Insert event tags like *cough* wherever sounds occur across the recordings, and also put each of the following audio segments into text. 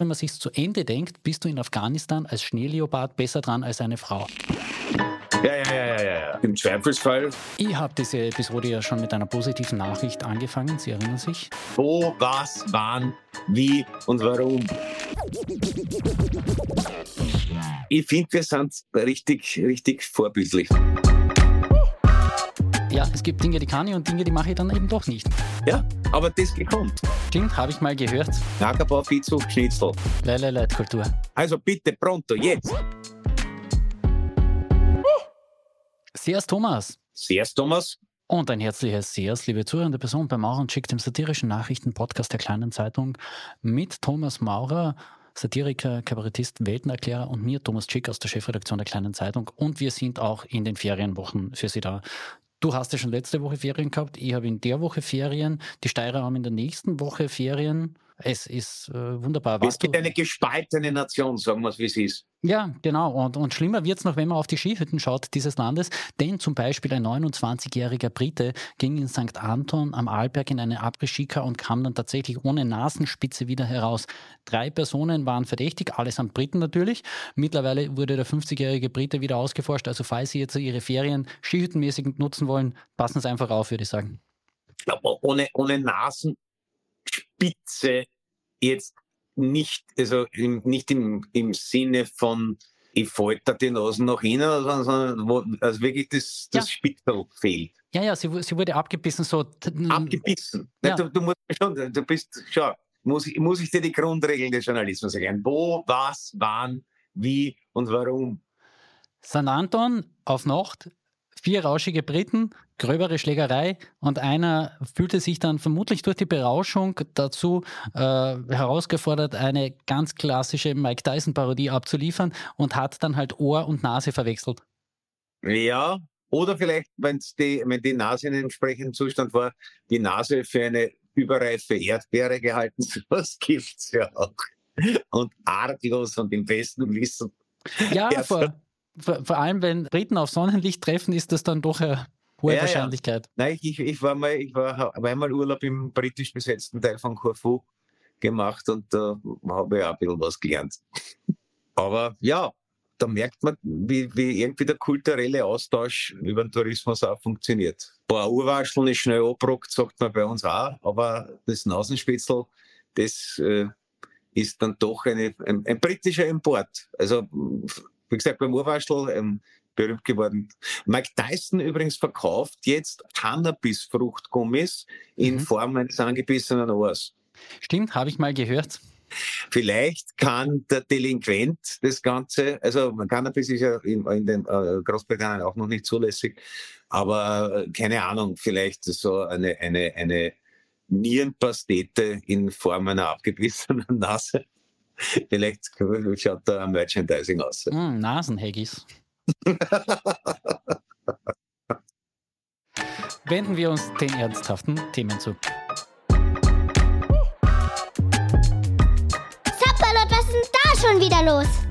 Wenn man sich zu Ende denkt, bist du in Afghanistan als Schneeleopard besser dran als eine Frau. Ja, ja, ja, ja, ja. Im Zweifelsfall. Ich habe diese Episode ja schon mit einer positiven Nachricht angefangen. Sie erinnern sich? Wo, was, wann, wie und warum. Ich finde, wir sind richtig, richtig vorbildlich. Ja, es gibt Dinge, die kann ich und Dinge, die mache ich dann eben doch nicht. Ja, aber das gekommt. Stimmt, habe ich mal gehört. Ackerbau, Viehzucht, Schnitzel. Leile, Leitkultur. Also bitte pronto, jetzt. Sehr's Thomas. Sehr's Thomas. Und ein herzliches Sehr's, liebe zuhörende Person bei Maurer und Schick, dem satirischen Nachrichtenpodcast der Kleinen Zeitung mit Thomas Maurer, Satiriker, Kabarettist, Weltenerklärer und mir, Thomas Schick aus der Chefredaktion der Kleinen Zeitung. Und wir sind auch in den Ferienwochen für Sie da. Du hast ja schon letzte Woche Ferien gehabt, ich habe in der Woche Ferien, die Steirer haben in der nächsten Woche Ferien. Es ist äh, wunderbar. Es gibt eine gespaltene Nation, sagen wir es, wie es ist. Ja, genau. Und, und schlimmer wird es noch, wenn man auf die Skihütten schaut dieses Landes. Denn zum Beispiel ein 29-jähriger Brite ging in St. Anton am Arlberg in eine Après-Ski und kam dann tatsächlich ohne Nasenspitze wieder heraus. Drei Personen waren verdächtig, allesamt Briten natürlich. Mittlerweile wurde der 50-jährige Brite wieder ausgeforscht. Also falls Sie jetzt Ihre Ferien skihüttenmäßig nutzen wollen, passen Sie einfach auf, würde ich sagen. Aber ohne, ohne Nasen Spitze jetzt nicht, also im, nicht im, im Sinne von, ich folter die Nasen nach innen, sondern wo, also wirklich das, das ja. Spitzel fehlt. Ja, ja, sie, sie wurde abgebissen, so. Abgebissen. Ja. Du, du, musst schon, du bist, schau, muss, muss ich dir die Grundregeln des Journalismus erklären. Wo, was, wann, wie und warum. St. Anton auf Nacht vier rauschige Briten, gröbere Schlägerei und einer fühlte sich dann vermutlich durch die Berauschung dazu äh, herausgefordert, eine ganz klassische Mike Tyson-Parodie abzuliefern und hat dann halt Ohr und Nase verwechselt. Ja, oder vielleicht, wenn's die, wenn die Nase in einem entsprechenden Zustand war, die Nase für eine überreife Erdbeere gehalten. *laughs* Was gibt's ja auch. Und arglos und im besten Wissen. Ja, vor, vor, vor allem, wenn Briten auf Sonnenlicht treffen, ist das dann doch eine hohe ja, Wahrscheinlichkeit. Ja. Nein, ich, ich war mal, ich war, habe einmal Urlaub im britisch besetzten Teil von Corfu gemacht und da äh, habe ich auch ein bisschen was gelernt. Aber ja, da merkt man, wie, wie irgendwie der kulturelle Austausch über den Tourismus auch funktioniert. Ein paar Urwascheln ist schnell abgerockt, sagt man bei uns auch, aber das Nasenspitzel, das äh, ist dann doch eine, ein, ein britischer Import. Also wie gesagt, beim Urwaschel ähm, berühmt geworden. Mike Tyson übrigens verkauft jetzt Cannabis-Fruchtgummis in mhm. Form eines angebissenen Ohrs. Stimmt, habe ich mal gehört. Vielleicht kann der Delinquent das Ganze, also Cannabis ist ja in, in den äh, Großbritannien auch noch nicht zulässig, aber äh, keine Ahnung, vielleicht so eine, eine, eine Nierenpastete in Form einer abgebissenen Nase. *laughs* Vielleicht schaut da ein Merchandising aus. Mm, Nasenhaggis. *laughs* Wenden wir uns den ernsthaften Themen zu. Zapperlot, was ist denn da schon wieder los?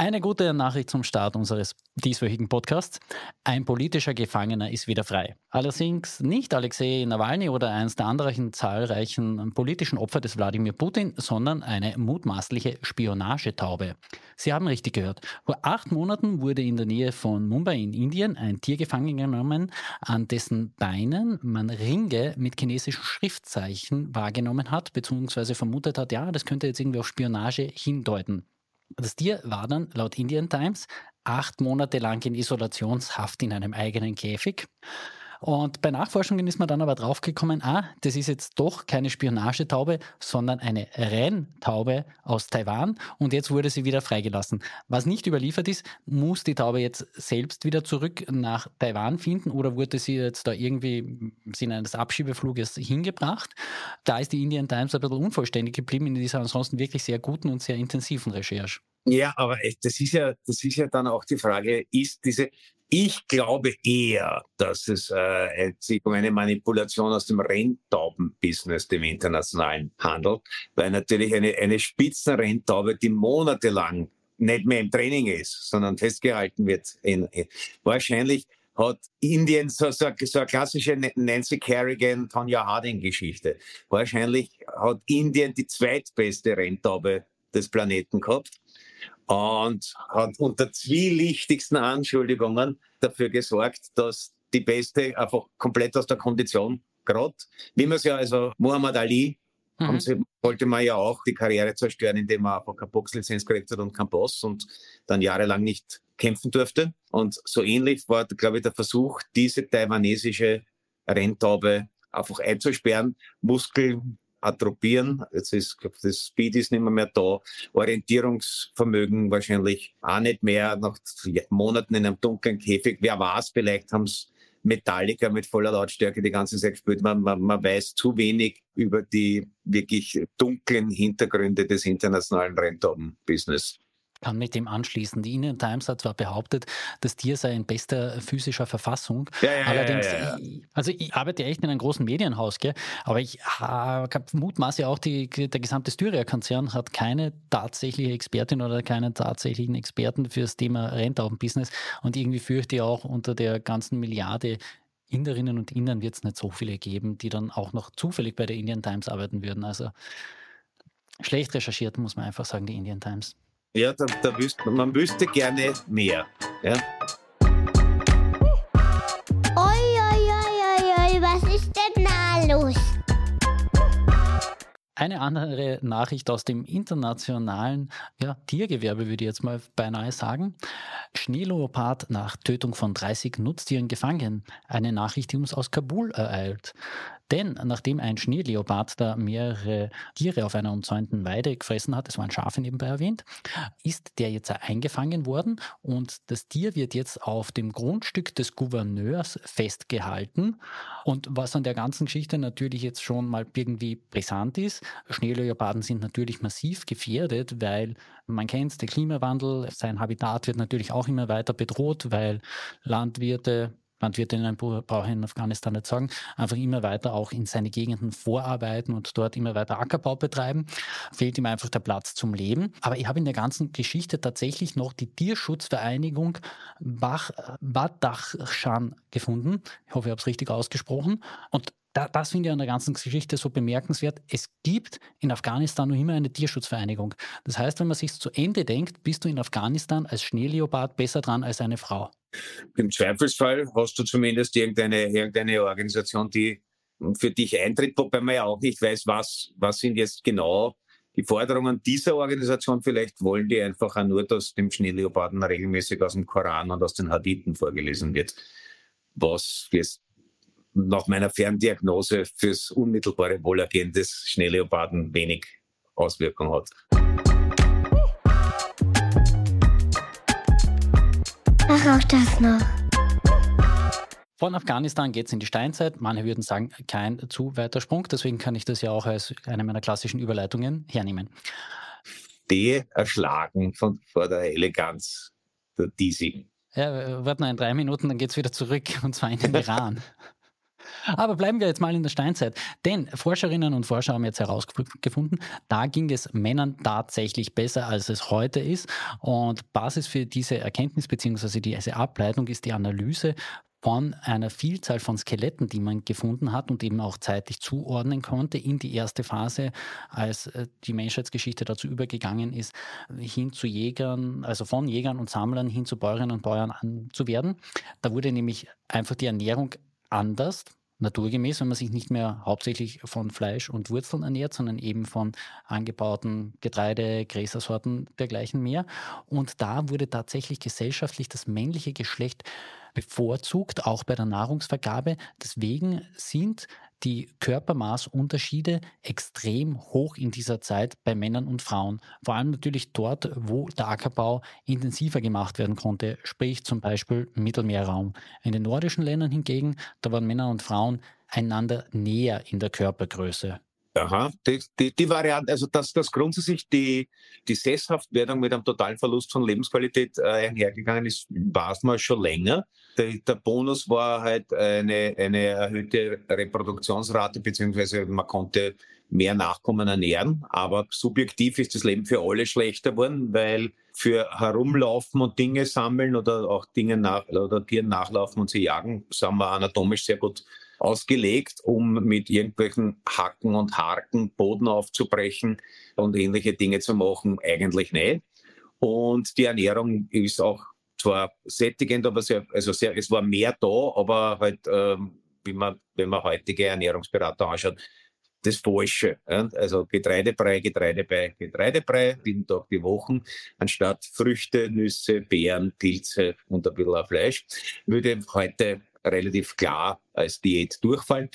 Eine gute Nachricht zum Start unseres dieswöchigen Podcasts. Ein politischer Gefangener ist wieder frei. Allerdings nicht Alexei Nawalny oder eines der anderen zahlreichen politischen Opfer des Wladimir Putin, sondern eine mutmaßliche Spionagetaube. Sie haben richtig gehört. Vor acht Monaten wurde in der Nähe von Mumbai in Indien ein Tier gefangen genommen, an dessen Beinen man Ringe mit chinesischen Schriftzeichen wahrgenommen hat, beziehungsweise vermutet hat, ja, das könnte jetzt irgendwie auf Spionage hindeuten. Das Tier war dann laut Indian Times acht Monate lang in Isolationshaft in einem eigenen Käfig. Und bei Nachforschungen ist man dann aber draufgekommen, ah, das ist jetzt doch keine Spionagetaube, sondern eine Renntaube aus Taiwan und jetzt wurde sie wieder freigelassen. Was nicht überliefert ist, muss die Taube jetzt selbst wieder zurück nach Taiwan finden oder wurde sie jetzt da irgendwie im Sinne eines Abschiebefluges hingebracht? Da ist die Indian Times ein bisschen unvollständig geblieben in dieser ansonsten wirklich sehr guten und sehr intensiven Recherche. Ja, aber das ist ja, das ist ja dann auch die Frage, ist diese, ich glaube eher, dass es äh, sich um eine Manipulation aus dem Renntauben-Business, dem internationalen, handelt, weil natürlich eine, eine Spitzenrenntaube, die monatelang nicht mehr im Training ist, sondern festgehalten wird, in, in, wahrscheinlich hat Indien so, so, so eine klassische Nancy Kerrigan, Tonya Harding Geschichte. Wahrscheinlich hat Indien die zweitbeste Renntaube des Planeten gehabt und hat unter zwielichtigsten Anschuldigungen dafür gesorgt, dass die Beste einfach komplett aus der Kondition gerade, wie man es ja, also Muhammad Ali mhm. sie, wollte man ja auch die Karriere zerstören, indem man einfach keine Boxlizenz gekriegt hat und kein Boss und dann jahrelang nicht kämpfen durfte. Und so ähnlich war, glaube ich, der Versuch, diese taiwanesische Renntaube einfach einzusperren, Muskel atrophieren. Jetzt ist, glaube das Speed ist nicht mehr, mehr da. Orientierungsvermögen wahrscheinlich auch nicht mehr nach Monaten in einem dunklen Käfig. Wer weiß, vielleicht haben es Metallica mit voller Lautstärke die ganze Zeit gespielt. Man, man, man weiß zu wenig über die wirklich dunklen Hintergründe des internationalen Renntauben-Business kann mit dem anschließen. Die Indian Times hat zwar behauptet, das Tier sei in bester physischer Verfassung. Ja, ja, Allerdings, ja, ich, also ich arbeite echt in einem großen Medienhaus, gell? aber ich mutmaße auch, die, der gesamte Styria-Konzern hat keine tatsächliche Expertin oder keinen tatsächlichen Experten für das Thema Renntaubenbusiness und irgendwie fürchte ich auch unter der ganzen Milliarde Inderinnen und Indern wird es nicht so viele geben, die dann auch noch zufällig bei der Indian Times arbeiten würden. Also schlecht recherchiert, muss man einfach sagen, die Indian Times. Ja, da, da wüsste, man wüsste gerne mehr. Ja. Oi, oi, oi, oi, was ist denn da los? Eine andere Nachricht aus dem internationalen ja, Tiergewerbe, würde ich jetzt mal beinahe sagen. Schneeleopard nach Tötung von 30 Nutztieren gefangen. Eine Nachricht, die uns aus Kabul ereilt. Denn nachdem ein Schneeleopard da mehrere Tiere auf einer umzäunten Weide gefressen hat, es waren Schafe nebenbei erwähnt, ist der jetzt eingefangen worden und das Tier wird jetzt auf dem Grundstück des Gouverneurs festgehalten. Und was an der ganzen Geschichte natürlich jetzt schon mal irgendwie brisant ist, Schneeleoparden sind natürlich massiv gefährdet, weil man kennt, der Klimawandel, sein Habitat wird natürlich auch immer weiter bedroht, weil Landwirte Landwirtinnen brauche ich in Afghanistan nicht sagen, einfach immer weiter auch in seine Gegenden vorarbeiten und dort immer weiter Ackerbau betreiben. Fehlt ihm einfach der Platz zum Leben. Aber ich habe in der ganzen Geschichte tatsächlich noch die Tierschutzvereinigung Bach, Badachshan gefunden. Ich hoffe, ich habe es richtig ausgesprochen. Und da, das finde ich an der ganzen Geschichte so bemerkenswert. Es gibt in Afghanistan noch immer eine Tierschutzvereinigung. Das heißt, wenn man sich zu Ende denkt, bist du in Afghanistan als Schneeleopard besser dran als eine Frau. Im Zweifelsfall hast du zumindest irgendeine, irgendeine Organisation, die für dich eintritt, wobei man ja auch nicht weiß, was, was sind jetzt genau die Forderungen dieser Organisation. Vielleicht wollen die einfach auch nur, dass dem Schneeleoparden regelmäßig aus dem Koran und aus den Hadithen vorgelesen wird, was jetzt nach meiner Ferndiagnose fürs unmittelbare Wohlergehen des Schneeleoparden wenig Auswirkung hat. Ach, auch das noch. Von Afghanistan geht es in die Steinzeit. Manche würden sagen, kein zu weiter Sprung. Deswegen kann ich das ja auch als eine meiner klassischen Überleitungen hernehmen. Die erschlagen von, vor der Eleganz der Disi. Ja, warten noch in drei Minuten, dann geht es wieder zurück und zwar in den Iran. *laughs* Aber bleiben wir jetzt mal in der Steinzeit. Denn Forscherinnen und Forscher haben jetzt herausgefunden, da ging es Männern tatsächlich besser, als es heute ist. Und Basis für diese Erkenntnis bzw. diese Ableitung ist die Analyse von einer Vielzahl von Skeletten, die man gefunden hat und eben auch zeitlich zuordnen konnte in die erste Phase, als äh, die Menschheitsgeschichte dazu übergegangen ist, hin zu Jägern, also von Jägern und Sammlern hin zu Bäuerinnen und Bäuern zu werden. Da wurde nämlich einfach die Ernährung anders naturgemäß, wenn man sich nicht mehr hauptsächlich von Fleisch und Wurzeln ernährt, sondern eben von angebauten Getreide, Gräsersorten dergleichen mehr. Und da wurde tatsächlich gesellschaftlich das männliche Geschlecht bevorzugt, auch bei der Nahrungsvergabe. Deswegen sind die Körpermaßunterschiede extrem hoch in dieser Zeit bei Männern und Frauen. Vor allem natürlich dort, wo der Ackerbau intensiver gemacht werden konnte, sprich zum Beispiel Mittelmeerraum. In den nordischen Ländern hingegen, da waren Männer und Frauen einander näher in der Körpergröße. Aha, die, die, die, Variante, also dass das grundsätzlich die, die Sesshaftwerdung mit einem totalen Verlust von Lebensqualität äh, einhergegangen ist, weiß man schon länger. Der, der, Bonus war halt eine, eine erhöhte Reproduktionsrate, beziehungsweise man konnte mehr Nachkommen ernähren. Aber subjektiv ist das Leben für alle schlechter geworden, weil für herumlaufen und Dinge sammeln oder auch Dinge nach oder Tieren nachlaufen und sie jagen, sind wir anatomisch sehr gut ausgelegt, um mit irgendwelchen Hacken und Harken Boden aufzubrechen und ähnliche Dinge zu machen, eigentlich nicht. Und die Ernährung ist auch zwar sättigend, aber sehr, also sehr, es war mehr da, aber halt, ähm, wie man, wenn man heutige Ernährungsberater anschaut, das Falsche. Also Getreidebrei, Getreidebrei, Getreidebrei, jeden Tag die Wochen, anstatt Früchte, Nüsse, Beeren, Pilze und ein bisschen Fleisch, würde heute relativ klar als Diät durchfallen.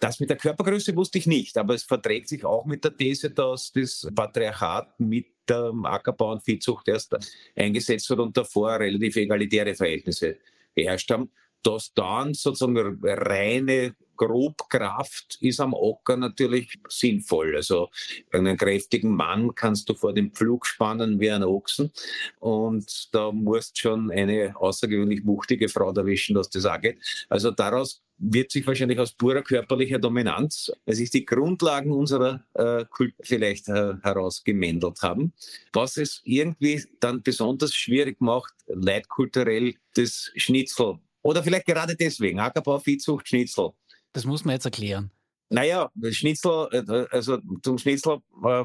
Das mit der Körpergröße wusste ich nicht, aber es verträgt sich auch mit der These, dass das Patriarchat mit der Ackerbau und Viehzucht erst eingesetzt wird und davor relativ egalitäre Verhältnisse geherrscht haben dass dann sozusagen reine Grobkraft ist am Ocker natürlich sinnvoll. Also einen kräftigen Mann kannst du vor dem Pflug spannen wie ein Ochsen und da musst schon eine außergewöhnlich wuchtige Frau erwischen, dass das auch geht. Also daraus wird sich wahrscheinlich aus purer körperlicher Dominanz, es ist die Grundlagen unserer äh, Kultur vielleicht äh, herausgemändelt haben, was es irgendwie dann besonders schwierig macht, leitkulturell das Schnitzel oder vielleicht gerade deswegen, Ackerbau, Viehzucht, Schnitzel. Das muss man jetzt erklären. Naja, Schnitzel, äh, also zum Schnitzel, äh,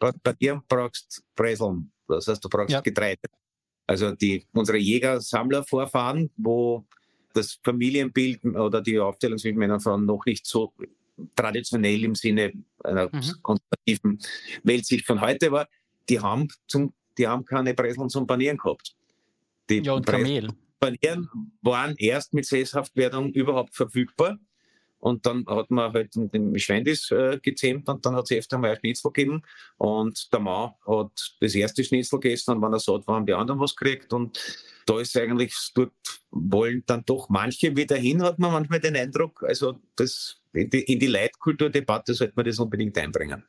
bei dir brauchst du Breseln. Das heißt, du brauchst ja. Getreide. Also die, unsere Jäger-Sammler-Vorfahren, wo das Familienbild oder die Aufteilung zwischen Männern und Frauen noch nicht so traditionell im Sinne einer mhm. konservativen Weltsicht von heute war, die haben, zum, die haben keine Breseln zum Panieren gehabt. Die ja, und Kamel. Banieren waren erst mit Sesshaftwerdung überhaupt verfügbar. Und dann hat man halt den Schwendis äh, gezähmt und dann hat es öfter mal ein Schnitzel gegeben. Und der Mann hat das erste Schnitzel gegessen und wenn er satt war, haben die anderen was gekriegt. Und da ist eigentlich, dort wollen dann doch manche wieder hin, hat man manchmal den Eindruck. Also das, in die, in die Leitkulturdebatte sollte man das unbedingt einbringen.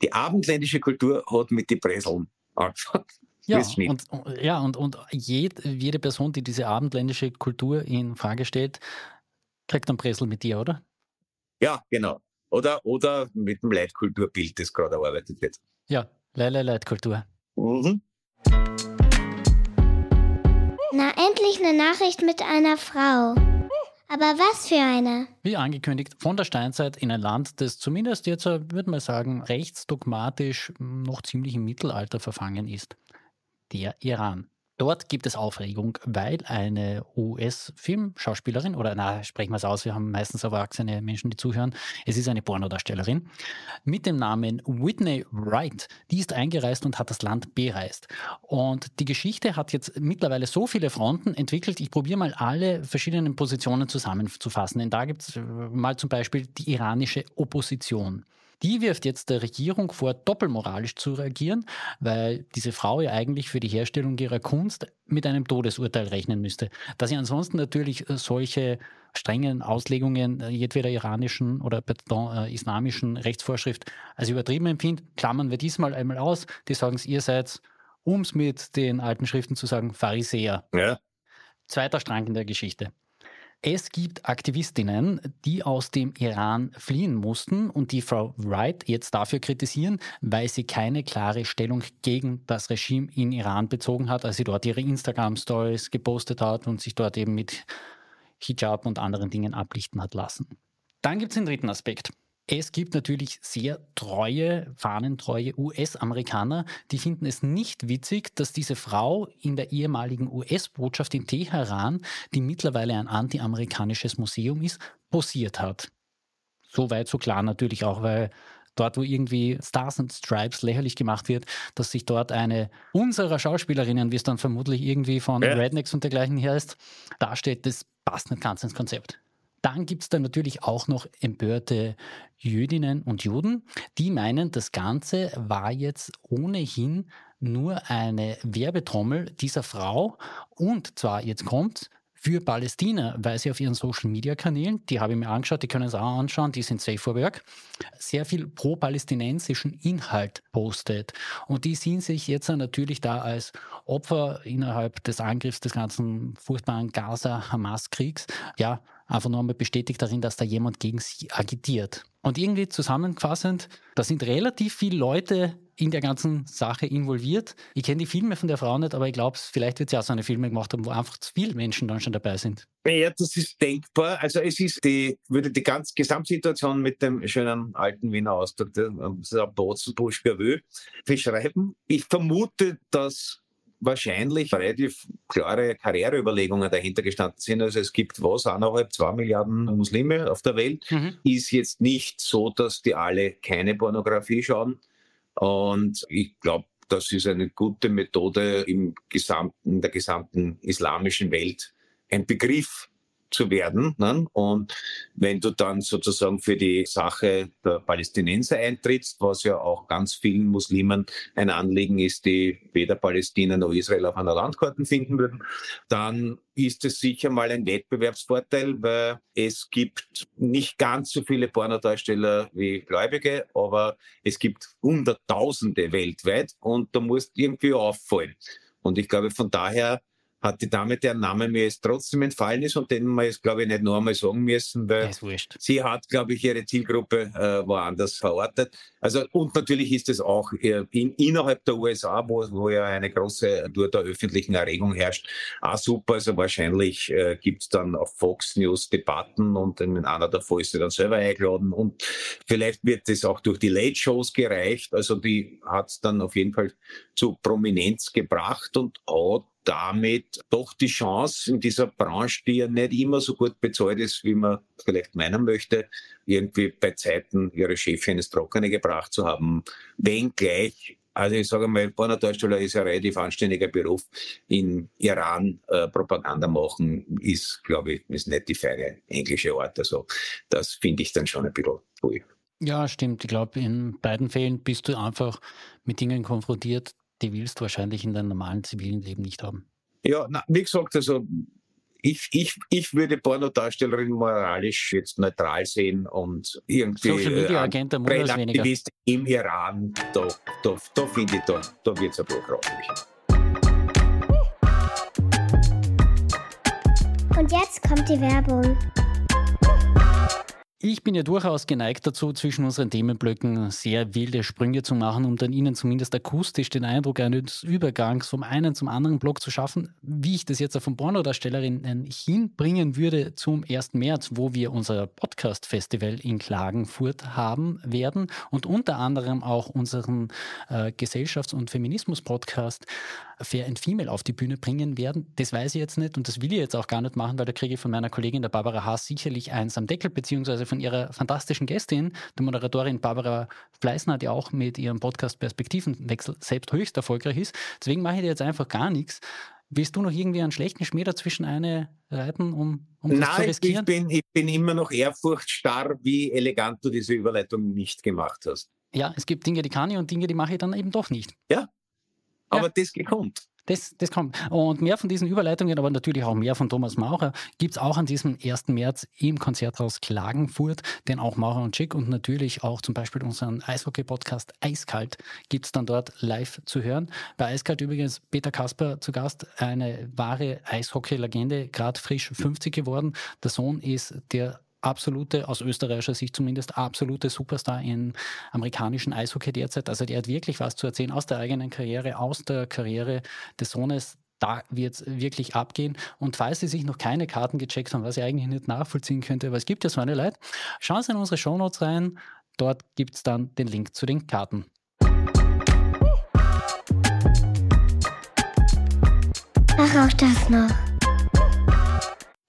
Die abendländische Kultur hat mit den Breseln angefangen. Ja, und, ja, und, und jed, jede Person, die diese abendländische Kultur in Frage stellt, kriegt einen Bresel mit dir, oder? Ja, genau. Oder, oder mit dem Leitkulturbild, das gerade erarbeitet wird. Ja, Leile Leitkultur. Mhm. Na, endlich eine Nachricht mit einer Frau. Aber was für eine? Wie angekündigt, von der Steinzeit in ein Land, das zumindest jetzt, würde man sagen, rechtsdogmatisch noch ziemlich im Mittelalter verfangen ist der Iran. Dort gibt es Aufregung, weil eine US-Filmschauspielerin, oder na, sprechen wir es aus, wir haben meistens erwachsene Menschen, die zuhören, es ist eine Pornodarstellerin, mit dem Namen Whitney Wright, die ist eingereist und hat das Land bereist. Und die Geschichte hat jetzt mittlerweile so viele Fronten entwickelt, ich probiere mal alle verschiedenen Positionen zusammenzufassen. Denn da gibt es äh, mal zum Beispiel die iranische Opposition. Die wirft jetzt der Regierung vor, doppelmoralisch zu reagieren, weil diese Frau ja eigentlich für die Herstellung ihrer Kunst mit einem Todesurteil rechnen müsste. Da sie ansonsten natürlich äh, solche strengen Auslegungen äh, jedweder iranischen oder pardon, äh, islamischen Rechtsvorschrift als übertrieben empfindet, klammern wir diesmal einmal aus. Die sagen es, ihr seid, um es mit den alten Schriften zu sagen, Pharisäer. Ja. Zweiter Strang in der Geschichte. Es gibt Aktivistinnen, die aus dem Iran fliehen mussten und die Frau Wright jetzt dafür kritisieren, weil sie keine klare Stellung gegen das Regime in Iran bezogen hat, als sie dort ihre Instagram-Stories gepostet hat und sich dort eben mit Hijab und anderen Dingen ablichten hat lassen. Dann gibt es den dritten Aspekt. Es gibt natürlich sehr treue, fahnentreue US-Amerikaner, die finden es nicht witzig, dass diese Frau in der ehemaligen US-Botschaft in Teheran, die mittlerweile ein anti-amerikanisches Museum ist, posiert hat. So weit, so klar natürlich auch, weil dort, wo irgendwie Stars and Stripes lächerlich gemacht wird, dass sich dort eine unserer Schauspielerinnen, wie es dann vermutlich irgendwie von ja. Rednecks und dergleichen her ist, darstellt, das passt nicht ganz ins Konzept. Dann gibt es dann natürlich auch noch empörte Jüdinnen und Juden, die meinen, das Ganze war jetzt ohnehin nur eine Werbetrommel dieser Frau und zwar, jetzt kommt, für Palästina, weil sie auf ihren Social-Media-Kanälen, die habe ich mir angeschaut, die können es auch anschauen, die sind safe for work, sehr viel pro-palästinensischen Inhalt postet. Und die sehen sich jetzt natürlich da als Opfer innerhalb des Angriffs des ganzen furchtbaren Gaza-Hamas-Kriegs. Ja, einfach nur einmal bestätigt darin, dass da jemand gegen sie agitiert. Und irgendwie zusammenfassend, da sind relativ viele Leute in der ganzen Sache involviert. Ich kenne die Filme von der Frau nicht, aber ich glaube, vielleicht wird sie auch so eine Filme gemacht haben, wo einfach zu viele Menschen dann schon dabei sind. Ja, das ist denkbar. Also es ist die, würde die ganze Gesamtsituation mit dem schönen alten Wiener Ausdruck, der Botzenbusch beschreiben. Ich vermute, dass wahrscheinlich relativ klare Karriereüberlegungen dahinter gestanden sind. Also es gibt was, eineinhalb, zwei Milliarden Muslime auf der Welt. Mhm. Ist jetzt nicht so, dass die alle keine Pornografie schauen. Und ich glaube, das ist eine gute Methode im gesamten, in der gesamten islamischen Welt, ein Begriff zu werden. Ne? Und wenn du dann sozusagen für die Sache der Palästinenser eintrittst, was ja auch ganz vielen Muslimen ein Anliegen ist, die weder Palästina noch Israel auf einer Landkarte finden würden, dann ist es sicher mal ein Wettbewerbsvorteil, weil es gibt nicht ganz so viele Pornodarsteller wie Gläubige, aber es gibt Hunderttausende weltweit und da musst irgendwie auffallen. Und ich glaube, von daher hat die Dame, deren Name mir jetzt trotzdem entfallen ist und den wir jetzt, glaube ich, nicht noch einmal sagen müssen, weil sie hat, glaube ich, ihre Zielgruppe äh, woanders verortet. Also, und natürlich ist es auch äh, in, innerhalb der USA, wo, wo ja eine große Tour der öffentlichen Erregung herrscht, auch super. Also wahrscheinlich äh, gibt es dann auf Fox News Debatten und in einer davor ist sie dann selber eingeladen und vielleicht wird es auch durch die Late Shows gereicht. Also die hat es dann auf jeden Fall zu Prominenz gebracht und hat damit doch die Chance in dieser Branche, die ja nicht immer so gut bezahlt ist, wie man vielleicht meinen möchte, irgendwie bei Zeiten ihre Chefin ins Trockene gebracht zu haben, wenngleich also ich sage mal, Pornodarsteller ist ein relativ anständiger Beruf. In Iran äh, Propaganda machen ist, glaube ich, ist nicht die feine englische Art. Also das finde ich dann schon ein bisschen cool. Ja, stimmt. Ich glaube, in beiden Fällen bist du einfach mit Dingen konfrontiert, die willst du wahrscheinlich in deinem normalen zivilen Leben nicht haben. Ja, na, wie gesagt, also ich, ich, ich würde Pornodarstellerin moralisch jetzt neutral sehen und irgendwie Social Media äh, Agent äh, im Iran, da, da, da finde ich, da, da wird es ein grauslich. Und jetzt kommt die Werbung. Ich bin ja durchaus geneigt dazu, zwischen unseren Themenblöcken sehr wilde Sprünge zu machen, um dann Ihnen zumindest akustisch den Eindruck eines Übergangs vom einen zum anderen Block zu schaffen. Wie ich das jetzt von Pornodarstellerinnen hinbringen würde zum 1. März, wo wir unser Podcast-Festival in Klagenfurt haben werden und unter anderem auch unseren äh, Gesellschafts- und Feminismus-Podcast Fair and Female auf die Bühne bringen werden. Das weiß ich jetzt nicht und das will ich jetzt auch gar nicht machen, weil da kriege ich von meiner Kollegin der Barbara Haas sicherlich eins am Deckel, beziehungsweise von ihrer fantastischen Gästin, der Moderatorin Barbara Fleißner, die auch mit ihrem Podcast Perspektivenwechsel selbst höchst erfolgreich ist. Deswegen mache ich dir jetzt einfach gar nichts. Willst du noch irgendwie einen schlechten Schmäh dazwischen eine reiten, um, um Nein, das zu riskieren? Ich bin, ich bin immer noch ehrfurchtstarr, wie elegant du diese Überleitung nicht gemacht hast. Ja, es gibt Dinge, die kann ich und Dinge, die mache ich dann eben doch nicht. Ja, aber ja. das kommt. Das, das kommt. Und mehr von diesen Überleitungen, aber natürlich auch mehr von Thomas Maurer, gibt es auch an diesem 1. März im Konzerthaus Klagenfurt, den auch Maurer und Schick und natürlich auch zum Beispiel unseren Eishockey-Podcast Eiskalt gibt es dann dort live zu hören. Bei Eiskalt übrigens Peter Kasper zu Gast, eine wahre Eishockey-Legende, gerade frisch 50 geworden. Der Sohn ist der absolute, aus österreichischer Sicht zumindest, absolute Superstar im amerikanischen Eishockey derzeit. Also der hat wirklich was zu erzählen aus der eigenen Karriere, aus der Karriere des Sohnes. Da wird es wirklich abgehen. Und falls Sie sich noch keine Karten gecheckt haben, was ich eigentlich nicht nachvollziehen könnte, aber es gibt ja so eine Leute, schauen Sie in unsere Shownotes rein. Dort gibt es dann den Link zu den Karten. Ach, auch das noch.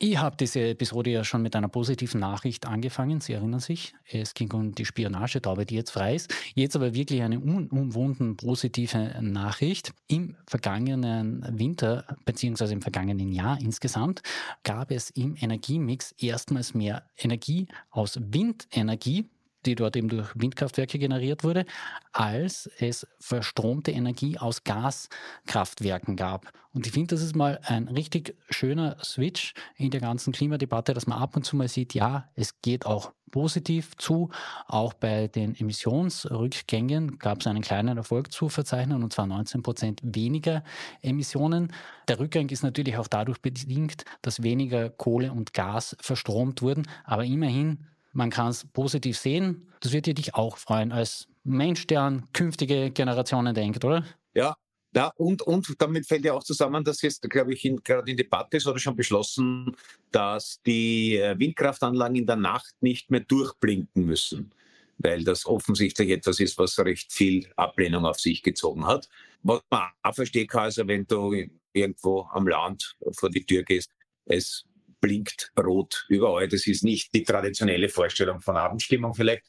Ich habe diese Episode ja schon mit einer positiven Nachricht angefangen. Sie erinnern sich, es ging um die Spionagetaube, die jetzt frei ist. Jetzt aber wirklich eine unumwunden positive Nachricht. Im vergangenen Winter, beziehungsweise im vergangenen Jahr insgesamt, gab es im Energiemix erstmals mehr Energie aus Windenergie die dort eben durch Windkraftwerke generiert wurde, als es verstromte Energie aus Gaskraftwerken gab. Und ich finde, das ist mal ein richtig schöner Switch in der ganzen Klimadebatte, dass man ab und zu mal sieht, ja, es geht auch positiv zu. Auch bei den Emissionsrückgängen gab es einen kleinen Erfolg zu verzeichnen, und zwar 19 Prozent weniger Emissionen. Der Rückgang ist natürlich auch dadurch bedingt, dass weniger Kohle und Gas verstromt wurden. Aber immerhin, man kann es positiv sehen. Das wird dich auch freuen als Mensch, der an künftige Generationen denkt, oder? Ja, ja, und, und damit fällt ja auch zusammen, dass jetzt, glaube ich, in, gerade in Debatte ist oder schon beschlossen, dass die äh, Windkraftanlagen in der Nacht nicht mehr durchblinken müssen, weil das offensichtlich etwas ist, was recht viel Ablehnung auf sich gezogen hat. Was man auch verstehen kann, also wenn du irgendwo am Land vor die Tür gehst, es blinkt rot überall. Das ist nicht die traditionelle Vorstellung von Abendstimmung vielleicht.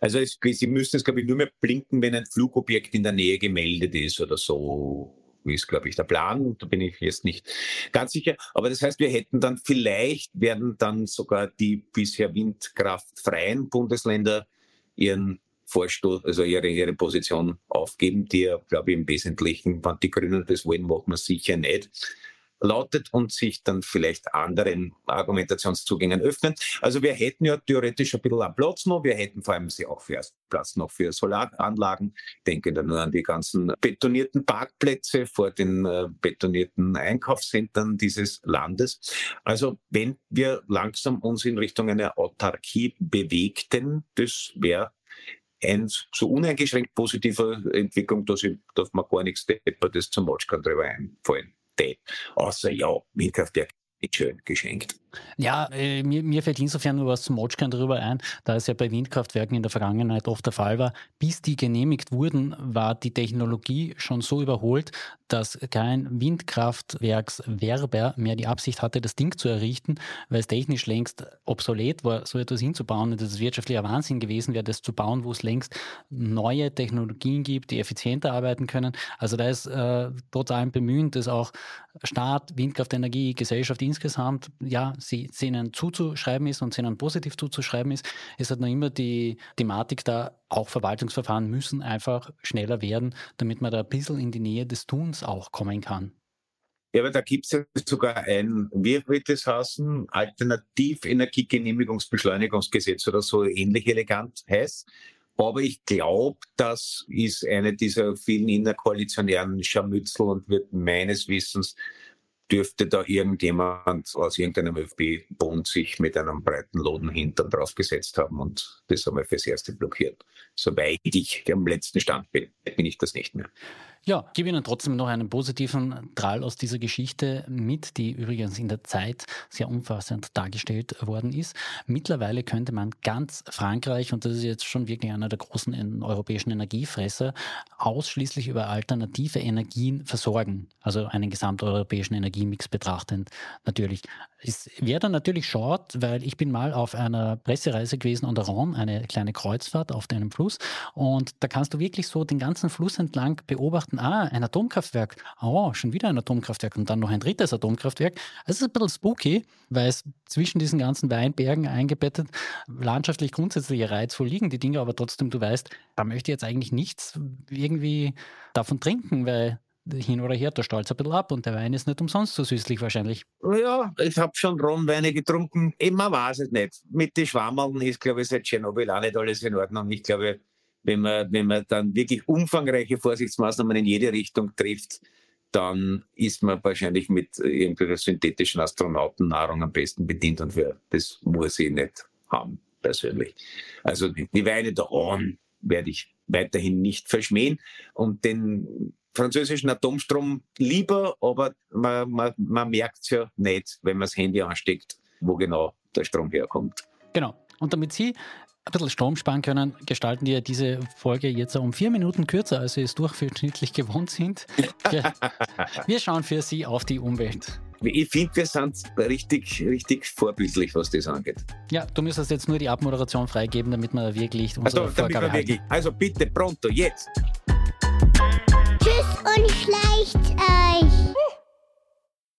Also es, Sie müssen es, glaube ich, nur mehr blinken, wenn ein Flugobjekt in der Nähe gemeldet ist oder so ist, glaube ich, der Plan. Da bin ich jetzt nicht ganz sicher. Aber das heißt, wir hätten dann vielleicht, werden dann sogar die bisher windkraftfreien Bundesländer ihren Vorstoß, also ihre, ihre Position aufgeben, die ja, glaube ich, im Wesentlichen, wenn die Grünen das wollen, machen wir sicher nicht lautet und sich dann vielleicht anderen Argumentationszugängen öffnen. Also wir hätten ja theoretisch ein bisschen Platz noch. Wir hätten vor allem auch für Platz noch für Solaranlagen. Denke da nur an die ganzen betonierten Parkplätze vor den äh, betonierten Einkaufszentren dieses Landes. Also wenn wir langsam uns in Richtung einer Autarkie bewegten, das wäre ein so uneingeschränkt positiver Entwicklung, dass ich, darf man gar nichts Deppertes zum Watchkan drüber einfallen. tép. Az, hogy jó, mit kezdjek dicsőn kisenkt. Ja, äh, mir, mir fällt insofern nur was zum Motschkern darüber ein, da es ja bei Windkraftwerken in der Vergangenheit oft der Fall war. Bis die genehmigt wurden, war die Technologie schon so überholt, dass kein Windkraftwerkswerber mehr die Absicht hatte, das Ding zu errichten, weil es technisch längst obsolet war, so etwas hinzubauen. Und das wirtschaftlicher Wahnsinn gewesen wäre, das zu bauen, wo es längst neue Technologien gibt, die effizienter arbeiten können. Also da ist äh, trotz allem Bemühen, dass auch Staat, Windkraftenergie, Gesellschaft insgesamt ja sie, ihnen zuzuschreiben ist und sie ihnen positiv zuzuschreiben ist, ist halt noch immer die Thematik da, auch Verwaltungsverfahren müssen einfach schneller werden, damit man da ein bisschen in die Nähe des Tuns auch kommen kann. Ja, aber da gibt es ja sogar ein, wie wird das heißen, Alternativenergiegenehmigungsbeschleunigungsgesetz oder so ähnlich elegant heißt. Aber ich glaube, das ist eine dieser vielen innerkoalitionären Scharmützel und wird meines Wissens dürfte da irgendjemand aus irgendeinem ÖFB-Bund sich mit einem breiten Loden hintern draufgesetzt haben und das einmal fürs Erste blockiert. Soweit ich am letzten Stand bin, bin ich das nicht mehr. Ja, gebe Ihnen trotzdem noch einen positiven Drall aus dieser Geschichte mit, die übrigens in der Zeit sehr umfassend dargestellt worden ist. Mittlerweile könnte man ganz Frankreich, und das ist jetzt schon wirklich einer der großen europäischen Energiefresser, ausschließlich über alternative Energien versorgen. Also einen gesamteuropäischen Energiemix betrachtend natürlich. Es wäre dann natürlich short, weil ich bin mal auf einer Pressereise gewesen an der Rhône, eine kleine Kreuzfahrt auf einem Fluss. Und da kannst du wirklich so den ganzen Fluss entlang beobachten, ah, ein Atomkraftwerk, oh, schon wieder ein Atomkraftwerk und dann noch ein drittes Atomkraftwerk. Es ist ein bisschen spooky, weil es zwischen diesen ganzen Weinbergen eingebettet landschaftlich grundsätzlich reizvoll liegen, die Dinge, aber trotzdem, du weißt, da möchte ich jetzt eigentlich nichts irgendwie davon trinken, weil hin oder her, der stolz ein bisschen ab und der Wein ist nicht umsonst so süßlich wahrscheinlich. Ja, ich habe schon Ronweine getrunken. Immer weiß es nicht. Mit den Schwammeln ist, glaube ich, seit Tschernobyl auch nicht alles in Ordnung. Ich glaube, wenn man, wenn man dann wirklich umfangreiche Vorsichtsmaßnahmen in jede Richtung trifft, dann ist man wahrscheinlich mit irgendwelcher synthetischen Astronautennahrung am besten bedient und für das muss ich nicht haben, persönlich. Also die Weine der Rhone werde ich weiterhin nicht verschmähen und den französischen Atomstrom lieber, aber man, man, man merkt es ja nicht, wenn man das Handy ansteckt, wo genau der Strom herkommt. Genau. Und damit Sie ein bisschen Strom sparen können, gestalten wir diese Folge jetzt um vier Minuten kürzer, als Sie es durchschnittlich *laughs* gewohnt sind. Wir, wir schauen für Sie auf die Umwelt. Ich finde, wir sind richtig, richtig vorbildlich, was das angeht. Ja, du müsstest jetzt nur die Abmoderation freigeben, damit wir wirklich unsere also, Vorgabe halten. Also bitte, pronto, jetzt! und schleicht. Äh